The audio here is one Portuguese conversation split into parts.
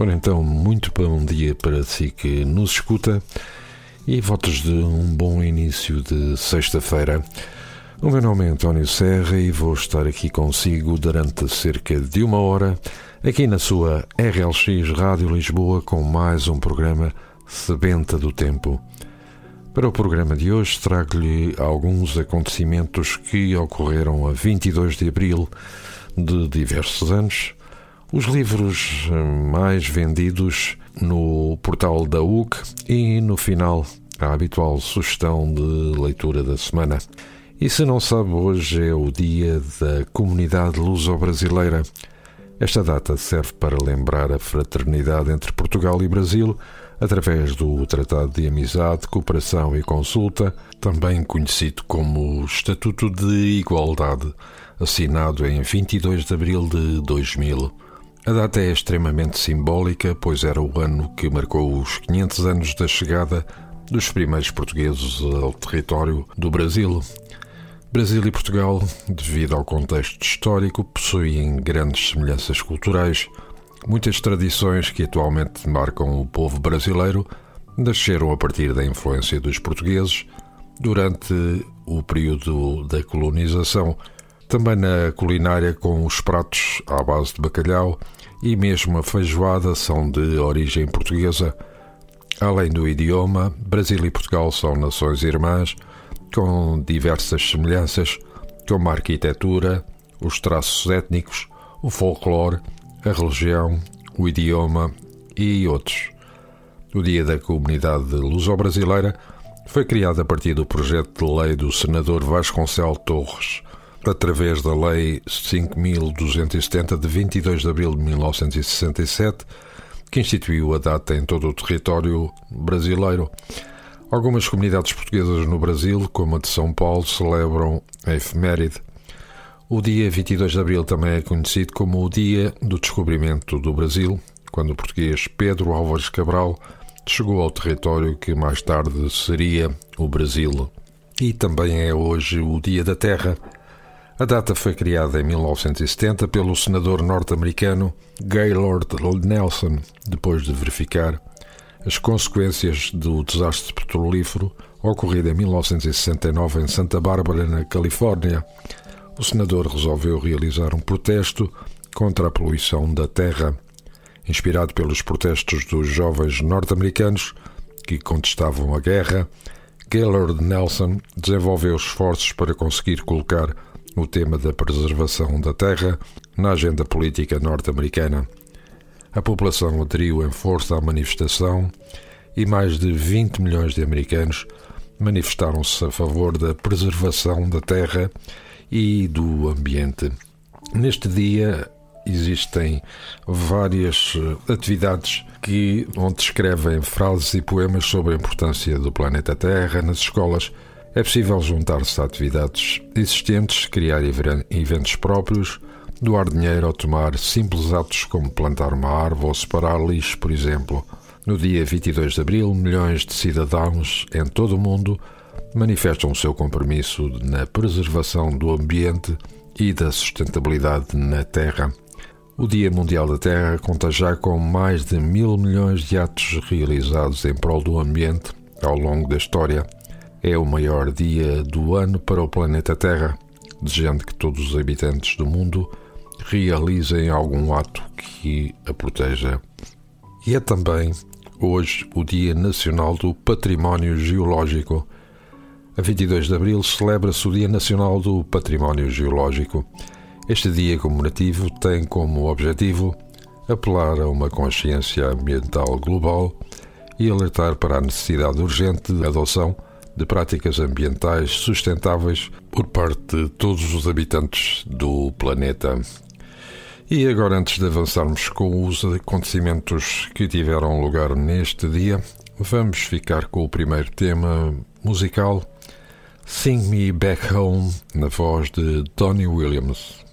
Ora então, muito bom dia para si que nos escuta e votos de um bom início de sexta-feira. O meu nome é António Serra e vou estar aqui consigo durante cerca de uma hora, aqui na sua RLX Rádio Lisboa, com mais um programa Sebenta do Tempo. Para o programa de hoje, trago-lhe alguns acontecimentos que ocorreram a 22 de abril de diversos anos, os livros mais vendidos no portal da UC e, no final, a habitual sugestão de leitura da semana. E se não sabe, hoje é o dia da comunidade luso-brasileira. Esta data serve para lembrar a fraternidade entre Portugal e Brasil através do Tratado de Amizade, Cooperação e Consulta, também conhecido como Estatuto de Igualdade, assinado em 22 de abril de 2000. A data é extremamente simbólica, pois era o ano que marcou os 500 anos da chegada dos primeiros portugueses ao território do Brasil, Brasil e Portugal, devido ao contexto histórico, possuem grandes semelhanças culturais. Muitas tradições que atualmente marcam o povo brasileiro nasceram a partir da influência dos portugueses durante o período da colonização. Também na culinária, com os pratos à base de bacalhau e mesmo a feijoada são de origem portuguesa. Além do idioma, Brasil e Portugal são nações irmãs com diversas semelhanças, como a arquitetura, os traços étnicos, o folclore, a religião, o idioma e outros. O Dia da Comunidade Luso-Brasileira foi criado a partir do projeto de lei do senador Vasconcelos Torres, através da Lei 5270 de 22 de abril de 1967, que instituiu a data em todo o território brasileiro. Algumas comunidades portuguesas no Brasil, como a de São Paulo, celebram a efeméride. O dia 22 de abril também é conhecido como o Dia do Descobrimento do Brasil, quando o português Pedro Álvares Cabral chegou ao território que mais tarde seria o Brasil. E também é hoje o Dia da Terra. A data foi criada em 1970 pelo senador norte-americano Gaylord Nelson, depois de verificar as consequências do desastre petrolífero ocorrido em 1969 em Santa Bárbara, na Califórnia. O senador resolveu realizar um protesto contra a poluição da terra. Inspirado pelos protestos dos jovens norte-americanos que contestavam a guerra, Gaylord Nelson desenvolveu esforços para conseguir colocar o tema da preservação da terra na agenda política norte-americana. A população aderiu em força à manifestação e mais de 20 milhões de americanos manifestaram-se a favor da preservação da terra e do ambiente. Neste dia existem várias eh, atividades que onde escrevem frases e poemas sobre a importância do planeta Terra nas escolas. É possível juntar-se a atividades existentes, criar eventos próprios doar dinheiro ou tomar simples atos como plantar uma árvore ou separar lixo, por exemplo. No dia 22 de abril, milhões de cidadãos em todo o mundo manifestam o seu compromisso na preservação do ambiente e da sustentabilidade na Terra. O Dia Mundial da Terra conta já com mais de mil milhões de atos realizados em prol do ambiente ao longo da história. É o maior dia do ano para o planeta Terra, desejando que todos os habitantes do mundo realizem algum ato que a proteja. E é também hoje o Dia Nacional do Património Geológico. A 22 de abril celebra-se o Dia Nacional do Património Geológico. Este dia comemorativo tem como objetivo apelar a uma consciência ambiental global e alertar para a necessidade urgente de adoção de práticas ambientais sustentáveis por parte de todos os habitantes do planeta. E agora, antes de avançarmos com os acontecimentos que tiveram lugar neste dia, vamos ficar com o primeiro tema musical Sing Me Back Home, na voz de Donnie Williams.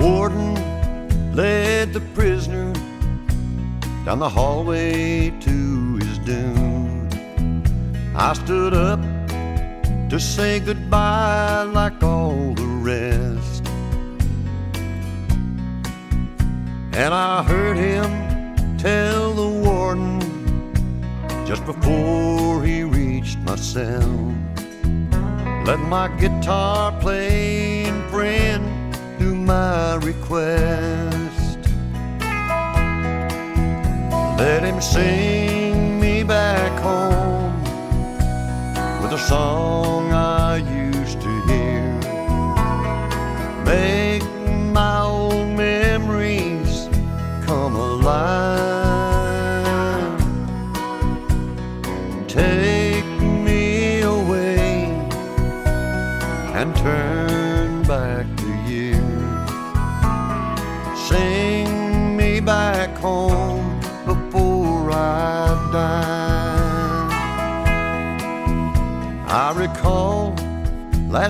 Warden led the prisoner down the hallway to his doom. I stood up to say goodbye like all the rest. And I heard him tell the warden just before he reached my cell. Let my guitar do my request. Let him sing me back home with a song I used to hear. Make my old memories come alive.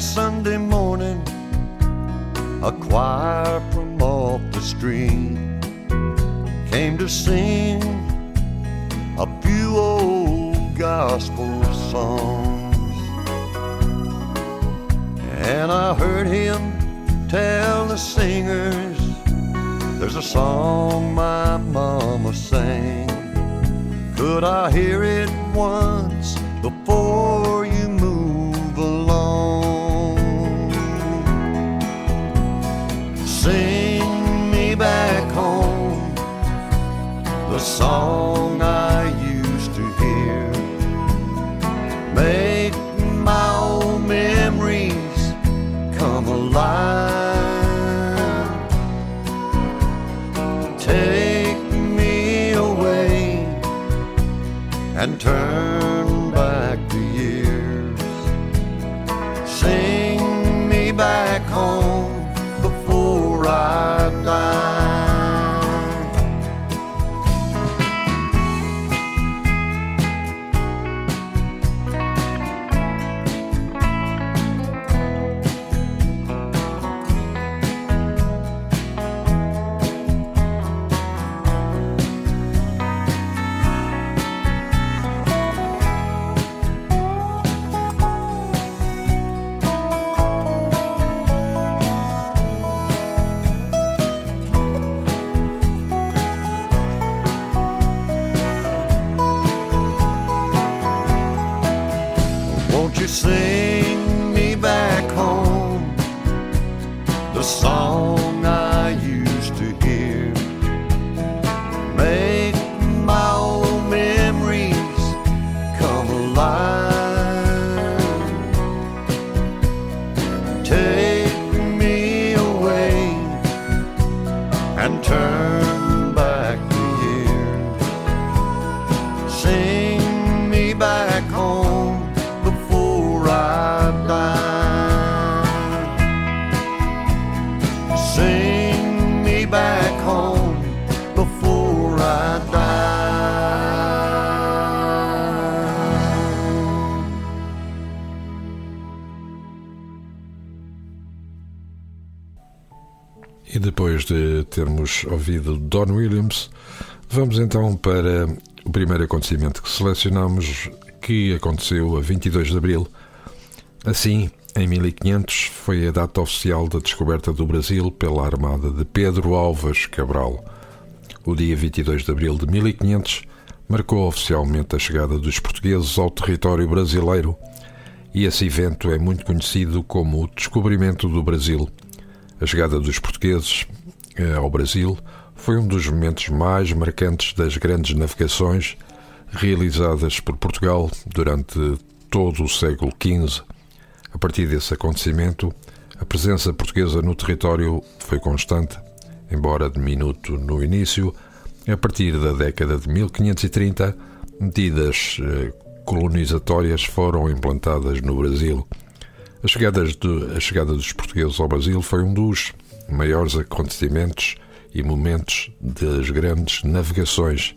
Last Sunday morning a choir from off the street came to sing a few old gospel songs. And I heard him tell the singers there's a song my mama sang. Could I hear it once saw Won't you sing me back home? The song termos ouvido Don Williams, vamos então para o primeiro acontecimento que selecionamos, que aconteceu a 22 de abril. Assim, em 1500, foi a data oficial da descoberta do Brasil pela armada de Pedro Alves Cabral. O dia 22 de abril de 1500 marcou oficialmente a chegada dos portugueses ao território brasileiro e esse evento é muito conhecido como o descobrimento do Brasil. A chegada dos portugueses ao Brasil foi um dos momentos mais marcantes das grandes navegações realizadas por Portugal durante todo o século XV. A partir desse acontecimento, A presença portuguesa no território foi constante, embora diminuto no início. A partir da década de 1530, medidas eh, colonizatórias foram implantadas no Brasil. A chegada, de, a chegada dos portugueses ao Brasil foi um dos maiores acontecimentos e momentos das grandes navegações,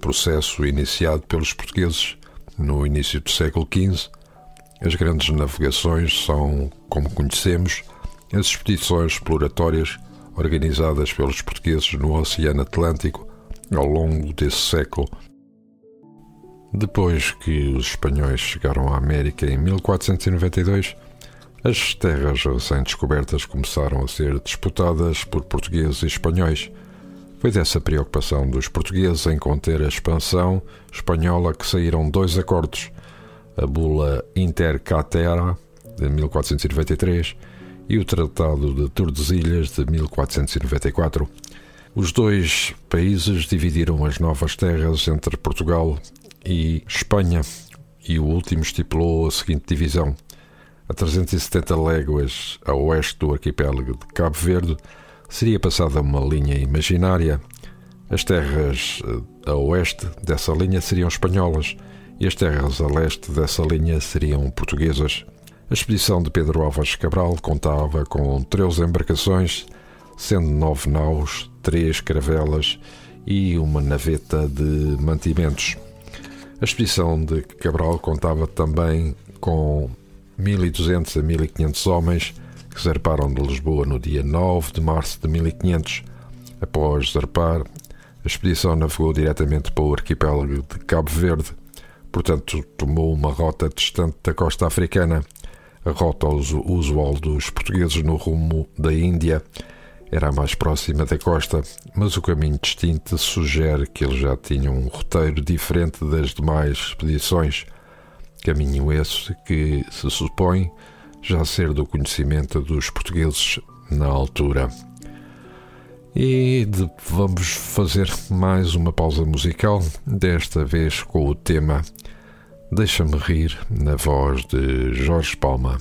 processo iniciado pelos portugueses no início do século XV. As grandes navegações são, como conhecemos, as expedições exploratórias organizadas pelos portugueses no Oceano Atlântico ao longo desse século. Depois que os espanhóis chegaram à América em 1492, as terras recém-descobertas começaram a ser disputadas por portugueses e espanhóis. Foi dessa preocupação dos portugueses em conter a expansão espanhola que saíram dois acordos: a Bula Intercatera, de 1493, e o Tratado de Tordesilhas de 1494. Os dois países dividiram as novas terras entre Portugal e Espanha, e o último estipulou a seguinte divisão: a 370 léguas a oeste do arquipélago de Cabo Verde seria passada uma linha imaginária. As terras eh, a oeste dessa linha seriam espanholas e as terras a leste dessa linha seriam portuguesas. A expedição de Pedro Álvares Cabral contava com 13 embarcações, sendo nove naus, três caravelas e uma naveta de mantimentos. A expedição de Cabral contava também com 1.200 a 1.500 homens que zarparam de Lisboa no dia 9 de março de 1500. Após zarpar, a expedição navegou diretamente para o arquipélago de Cabo Verde, portanto, tomou uma rota distante da costa africana a rota usual dos portugueses no rumo da Índia era a mais próxima da costa, mas o caminho distinto sugere que eles já tinham um roteiro diferente das demais expedições. Caminho esse que se supõe já ser do conhecimento dos portugueses na altura. E de, vamos fazer mais uma pausa musical, desta vez com o tema Deixa-me rir, na voz de Jorge Palma.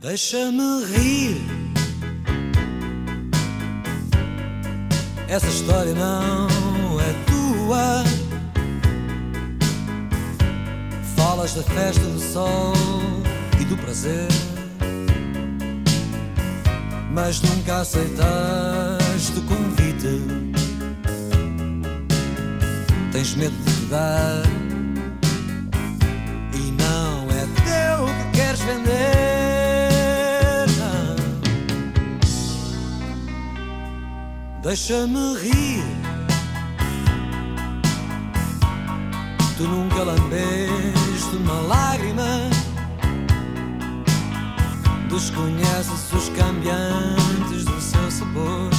Deixa-me rir. Essa história não da festa do sol e do prazer, mas nunca aceitaste o convite. Tens medo de dar queres vender. Não. Deixa-me rir. Tu nunca lambeste uma lágrima. Desconheces os cambiantes do seu sabor.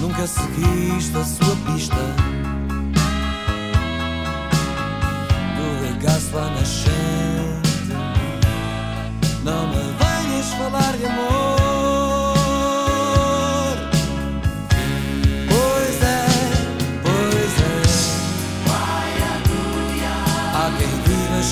Nunca seguiste a sua pista. regaço à nascente. Não me venhas falar de amor.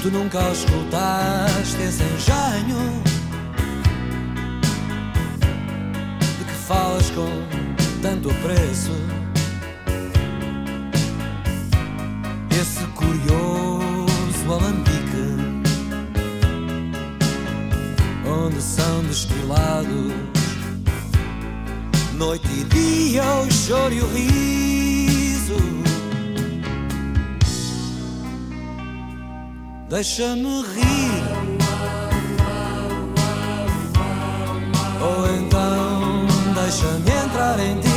Tu nunca escutaste esse engenho de que falas com tanto apreço. Esse curioso alambique onde são destilados noite e dia o choro e o riso. Deixa-me rir. Ou então deixa-me entrar em ti.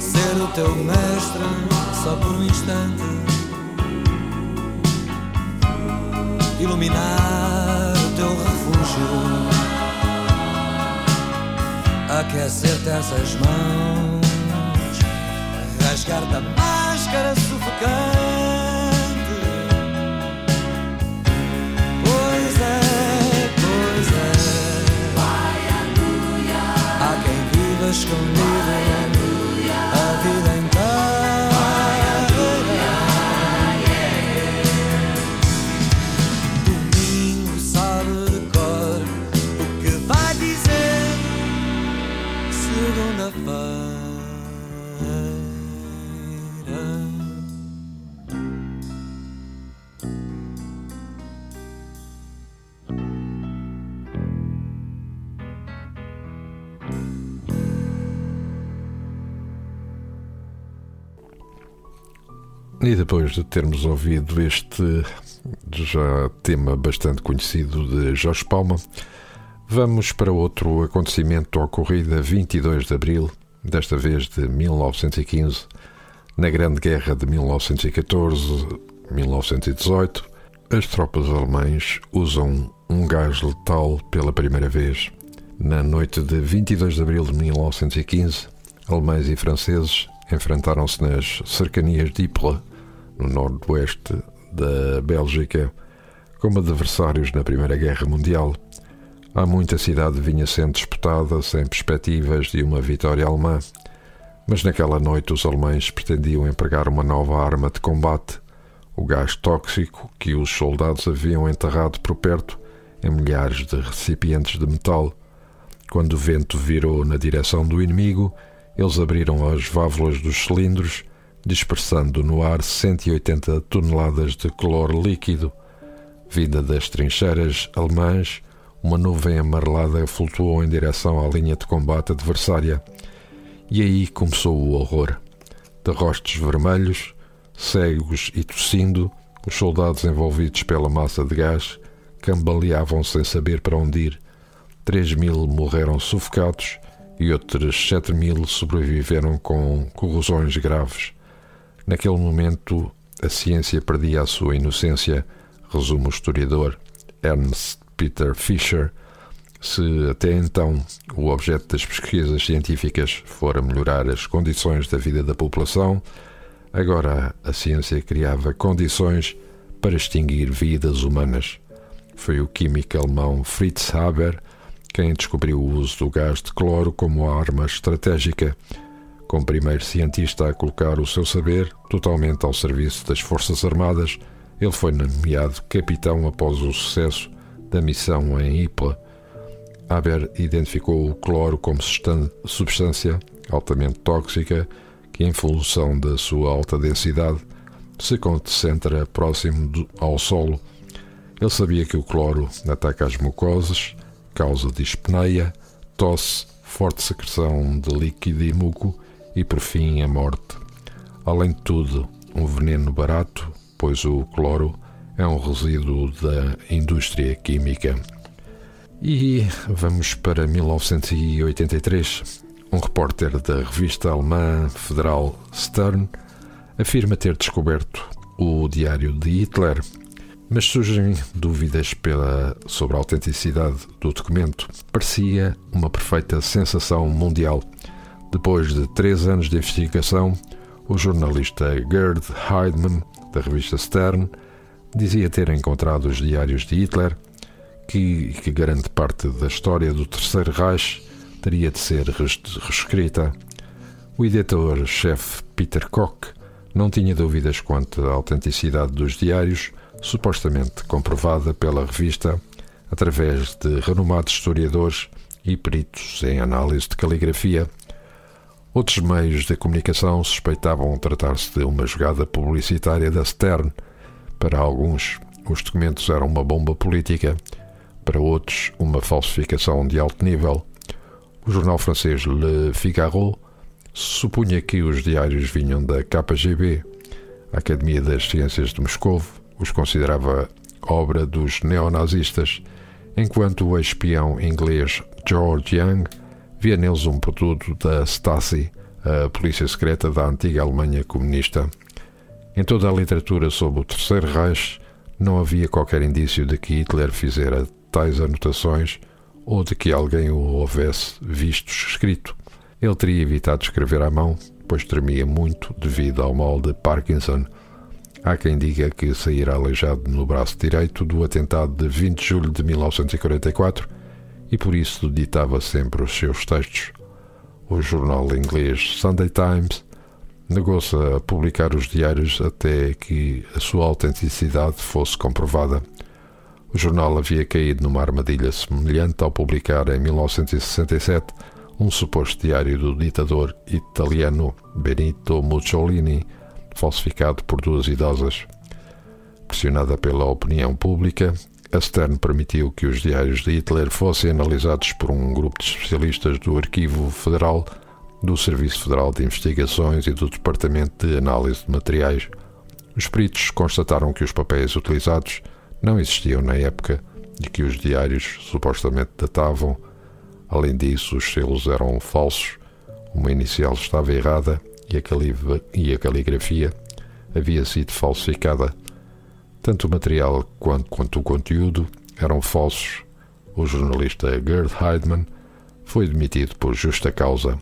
Ser o teu mestre só por um instante iluminar o teu refúgio, aquecer-te essas mãos, rasgar-te a máscara sufocante. Quem viva escondido E depois de termos ouvido este já tema bastante conhecido de Jorge Palma, vamos para outro acontecimento ocorrido a 22 de abril, desta vez de 1915, na Grande Guerra de 1914-1918. As tropas alemãs usam um gás letal pela primeira vez. Na noite de 22 de abril de 1915, alemães e franceses enfrentaram-se nas cercanias de Ypres, no noroeste da Bélgica, como adversários na Primeira Guerra Mundial. Há muita cidade vinha sendo disputada sem perspectivas de uma vitória alemã, mas naquela noite os alemães pretendiam empregar uma nova arma de combate, o gás tóxico que os soldados haviam enterrado por perto em milhares de recipientes de metal. Quando o vento virou na direção do inimigo, eles abriram as válvulas dos cilindros, dispersando no ar 180 toneladas de cloro líquido. Vinda das trincheiras alemãs, uma nuvem amarelada flutuou em direção à linha de combate adversária. E aí começou o horror. De rostos vermelhos, cegos e tossindo, os soldados envolvidos pela massa de gás cambaleavam sem saber para onde ir. Três mil morreram sufocados e outros sete mil sobreviveram com corrosões graves. Naquele momento, a ciência perdia a sua inocência, resume o historiador Ernst Peter Fischer. Se até então o objeto das pesquisas científicas fora melhorar as condições da vida da população, agora a ciência criava condições para extinguir vidas humanas. Foi o químico alemão Fritz Haber quem descobriu o uso do gás de cloro como arma estratégica, como primeiro cientista a colocar o seu saber totalmente ao serviço das Forças Armadas, ele foi nomeado capitão após o sucesso da missão em Ypres. Haber identificou o cloro como substância altamente tóxica que, em função da sua alta densidade, se concentra próximo do, ao solo. Ele sabia que o cloro ataca as mucosas, causa dispneia, tosse, forte secreção de líquido e muco e, por fim, a morte. Além de tudo, um veneno barato, pois o cloro é um resíduo da indústria química. E vamos para 1983. Um repórter da revista alemã federal Stern afirma ter descoberto o diário de Hitler, mas surgem dúvidas pela, sobre a autenticidade do documento. Parecia uma perfeita sensação mundial. Depois de três anos de investigação, o jornalista Gerd Heidmann, da revista Stern, dizia ter encontrado os diários de Hitler, que, que grande parte da história do Terceiro Reich teria de ser reescrita. O editor-chefe Peter Koch não tinha dúvidas quanto à autenticidade dos diários, supostamente comprovada pela revista através de renomados historiadores e peritos em análise de caligrafia. Outros meios de comunicação suspeitavam tratar-se de uma jogada publicitária da Stern. Para alguns, os documentos eram uma bomba política, para outros, uma falsificação de alto nível. O jornal francês Le Figaro supunha que os diários vinham da KGB. A Academia das Ciências de Moscou os considerava obra dos neonazistas, enquanto o espião inglês George Young via neles um produto da Stasi, a polícia secreta da antiga Alemanha comunista. Em toda a literatura sobre o Terceiro Reich não havia qualquer indício de que Hitler fizera tais anotações ou de que alguém o houvesse visto escrito. Ele teria evitado escrever à mão, pois tremia muito devido ao mal de Parkinson. Há quem diga que saíra aleijado no braço direito do atentado de 20 de julho de 1944 e por isso ditava sempre os seus textos. O jornal inglês Sunday Times negou-se a publicar os diários até que a sua autenticidade fosse comprovada. O jornal havia caído numa armadilha semelhante ao publicar em 1967 um suposto diário do ditador italiano Benito Mussolini, falsificado por duas idosas. Pressionada pela opinião pública, a Stern permitiu que os diários de Hitler fossem analisados por um grupo de especialistas do Arquivo Federal do Serviço Federal de Investigações e do Departamento de Análise de Materiais. Os peritos constataram que os papéis utilizados não existiam na época e que os diários supostamente datavam. Além disso, os selos eram falsos, uma inicial estava errada e a, e a caligrafia havia sido falsificada. Tanto o material quanto, quanto o conteúdo eram falsos. O jornalista Gerd Heidmann foi demitido por justa causa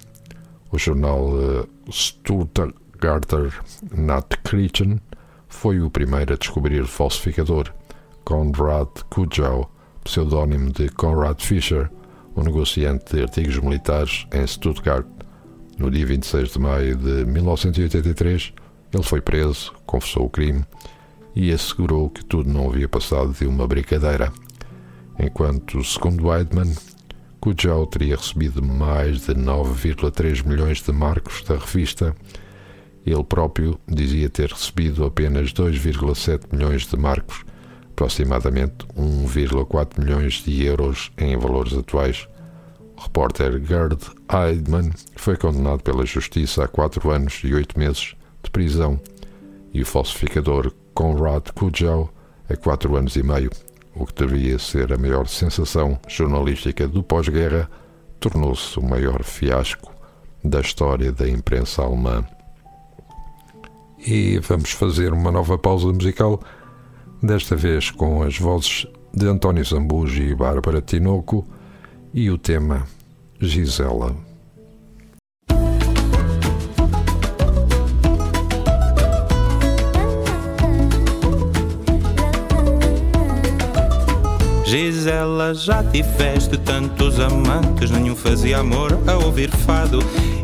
o jornal uh, Stuttgarter Nachrichten foi o primeiro a descobrir o falsificador. Konrad Kujau, pseudónimo de Konrad Fischer, um negociante de artigos militares em Stuttgart. No dia 26 de maio de 1983, ele foi preso, confessou o crime e assegurou que tudo não havia passado de uma brincadeira. Enquanto, segundo Weidmann, Kujau teria recebido mais de 9,3 milhões de marcos da revista. Ele próprio dizia ter recebido apenas 2,7 milhões de marcos, aproximadamente 1,4 milhões de euros em valores atuais. O repórter Gerd Eidman foi condenado pela justiça a 4 anos e 8 meses de prisão e o falsificador Konrad Kujau a 4 anos e meio o que devia ser a maior sensação jornalística do pós-guerra, tornou-se o maior fiasco da história da imprensa alemã. E vamos fazer uma nova pausa musical, desta vez com as vozes de António Zambuji e Bárbara Tinoco e o tema Gisela. Gisela, já tiveste tantos amantes, nenhum fazia amor a ouvir fado.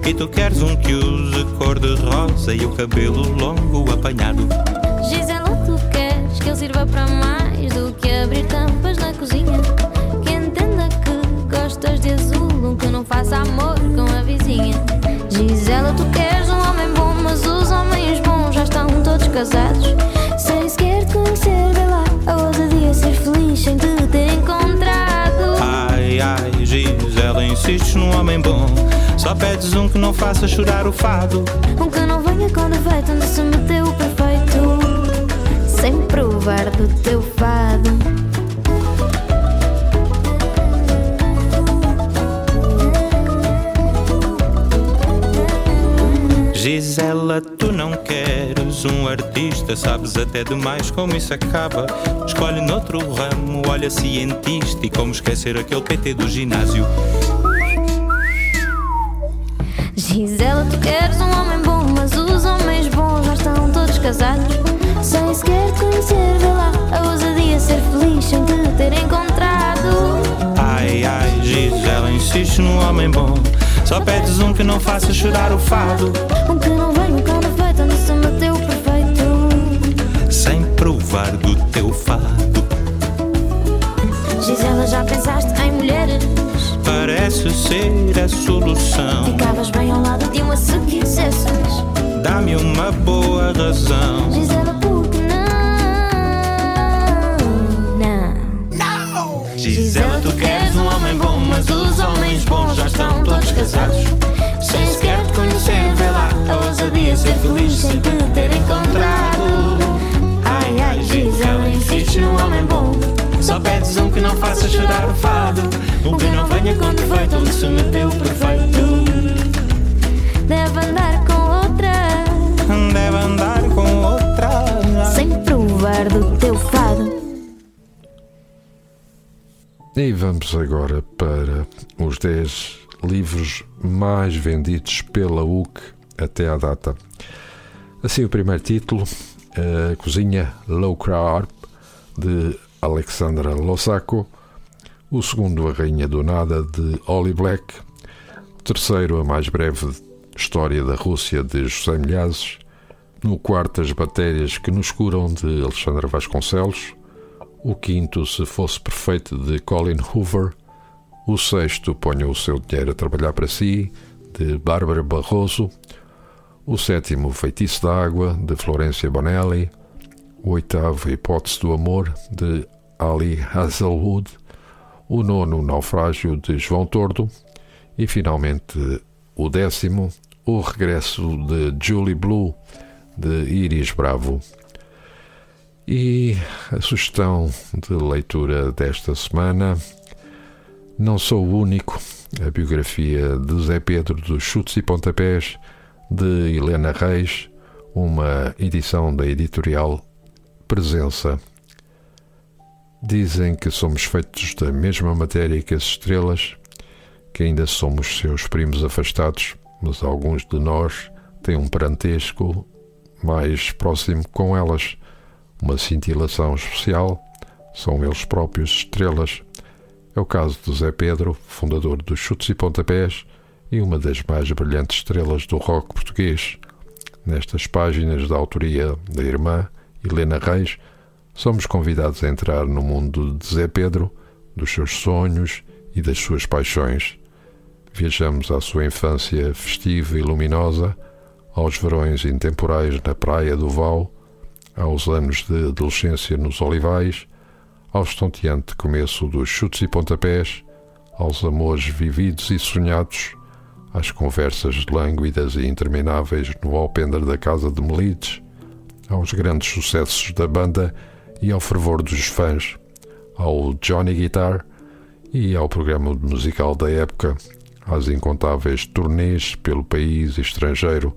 E tu queres um que use cor de rosa e o cabelo longo apanhado. Gisela, tu queres que ele sirva para mais do que abrir tampas na cozinha? Que entenda que gostas de azul, um que não faça amor com a vizinha. Gisela, tu queres um homem bom, mas os homens bons já estão todos casados. Insistes num homem bom. Só pedes um que não faça chorar o fado. Um que não venha com defeito, onde se meteu o perfeito. Sem provar do teu fado. Gisela, tu não queres um artista, sabes até demais como isso acaba. Escolhe noutro ramo, olha cientista e como esquecer aquele PT do ginásio. Gisela, tu queres um homem bom, mas os homens bons já estão todos casados. Sem sequer te conhecer, vê lá, a ousadia ser feliz sem te ter encontrado. Ai, ai, Gisela, insiste num homem bom. Só pedes um que não faça chorar o fado. Um que não venha com defeito, onde se meteu o perfeito. Sem provar do teu fado. Gisela, já pensaste em mulheres? Parece ser a solução. Ficavas bem ao lado de uma se quisesses. Dá-me uma boa razão. Gisela, por que não? Não! Gisela, tu queres um homem bom, mas os homens bons já estão todos casados. Sem sequer te conhecer, vê lá, a ousadia ser feliz sem te ter encontrado. Ai, ai, Gisela, insistes num homem bom. Só pedes um que não faça chorar o fado. Um que não venha com defeito, onde se meteu perfeito. Deve andar com outra. Deve andar com outra. Sem provar do teu fado. E vamos agora para os 10 livros mais vendidos pela UC até à data. Assim, o primeiro título, a Cozinha Low Carb, de Alexandra Lossaco. O segundo, A Rainha do Nada, de Ollie Black. O terceiro, A Mais Breve História da Rússia, de José Milhazes. No quarto, As Bactérias que nos curam, de Alexandra Vasconcelos. O quinto, Se Fosse Perfeito, de Colin Hoover. O sexto, Ponha o Seu Dinheiro a Trabalhar para Si, de Bárbara Barroso. O sétimo, Feitiço da Água, de Florência Bonelli. O oitavo, Hipótese do Amor, de Ali Hazelwood. O nono, Naufrágio, de João Tordo. E finalmente, o décimo, O Regresso de Julie Blue, de Iris Bravo. E a sugestão de leitura desta semana, não sou o único, a biografia de Zé Pedro dos Chutes e Pontapés, de Helena Reis, uma edição da editorial Presença. Dizem que somos feitos da mesma matéria que as estrelas, que ainda somos seus primos afastados, mas alguns de nós têm um parentesco mais próximo com elas uma cintilação especial, são eles próprios estrelas. É o caso do Zé Pedro, fundador dos Chutes e Pontapés e uma das mais brilhantes estrelas do rock português. Nestas páginas da autoria da irmã Helena Reis, somos convidados a entrar no mundo de Zé Pedro, dos seus sonhos e das suas paixões. Viajamos à sua infância festiva e luminosa, aos verões intemporais na praia do Val, aos anos de adolescência nos Olivais, ao estonteante começo dos chutes e pontapés, aos amores vividos e sonhados, às conversas lânguidas e intermináveis no alpendre da casa de Melides, aos grandes sucessos da banda e ao fervor dos fãs, ao Johnny Guitar e ao programa musical da época, às incontáveis turnês pelo país e estrangeiro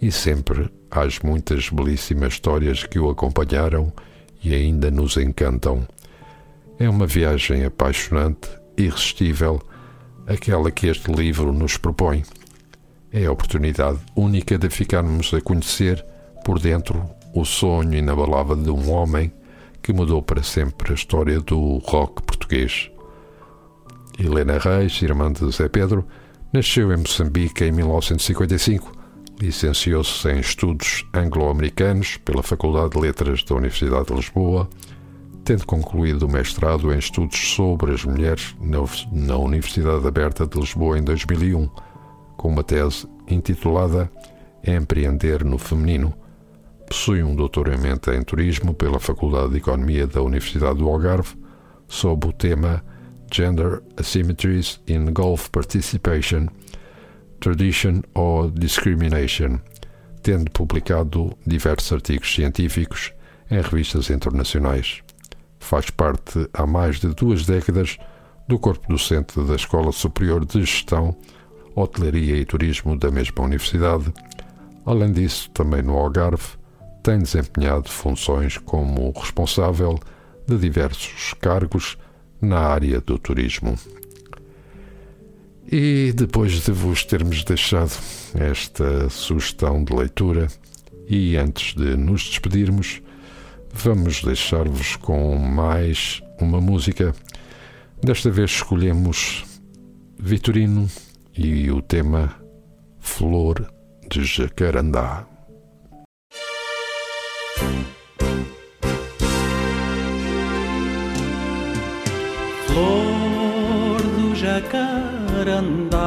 e sempre às muitas belíssimas histórias que o acompanharam e ainda nos encantam. É uma viagem apaixonante, irresistível, aquela que este livro nos propõe. É a oportunidade única de ficarmos a conhecer por dentro o sonho inabalável de um homem que mudou para sempre a história do rock português. Helena Reis, irmã de Zé Pedro, nasceu em Moçambique em 1955 Licenciou-se em Estudos Anglo-Americanos pela Faculdade de Letras da Universidade de Lisboa, tendo concluído o mestrado em Estudos sobre as Mulheres na Universidade Aberta de Lisboa em 2001, com uma tese intitulada Empreender no Feminino. Possui um doutoramento em Turismo pela Faculdade de Economia da Universidade do Algarve, sob o tema Gender Asymmetries in Golf Participation Tradition or Discrimination, tendo publicado diversos artigos científicos em revistas internacionais. Faz parte há mais de duas décadas do corpo docente da Escola Superior de Gestão, Hotelaria e Turismo da mesma universidade. Além disso, também no Algarve, tem desempenhado funções como responsável de diversos cargos na área do turismo. E depois de vos termos deixado esta sugestão de leitura, e antes de nos despedirmos, vamos deixar-vos com mais uma música. Desta vez escolhemos Vitorino e o tema Flor de Jacarandá. Flor do jacarandá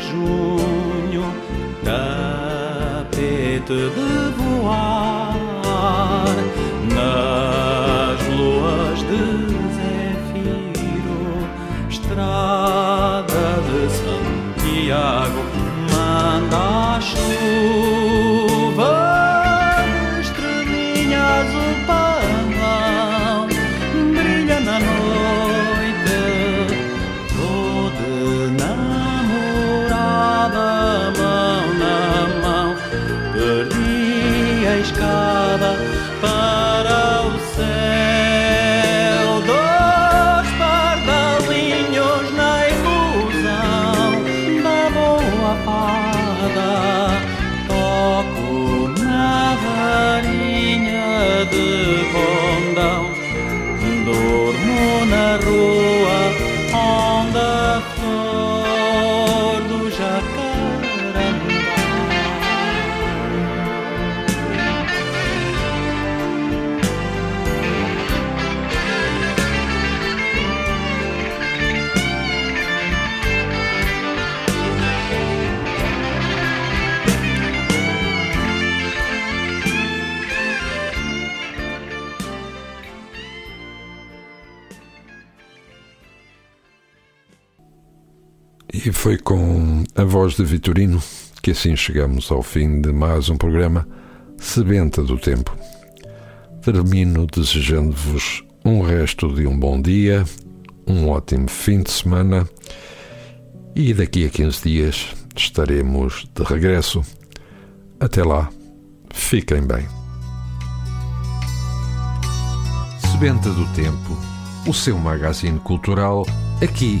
junho, tapete de E foi com a voz de Vitorino que assim chegamos ao fim de mais um programa Sebenta do Tempo. Termino desejando-vos um resto de um bom dia, um ótimo fim de semana e daqui a 15 dias estaremos de regresso. Até lá, fiquem bem. Sebenta do Tempo, o seu magazine cultural, aqui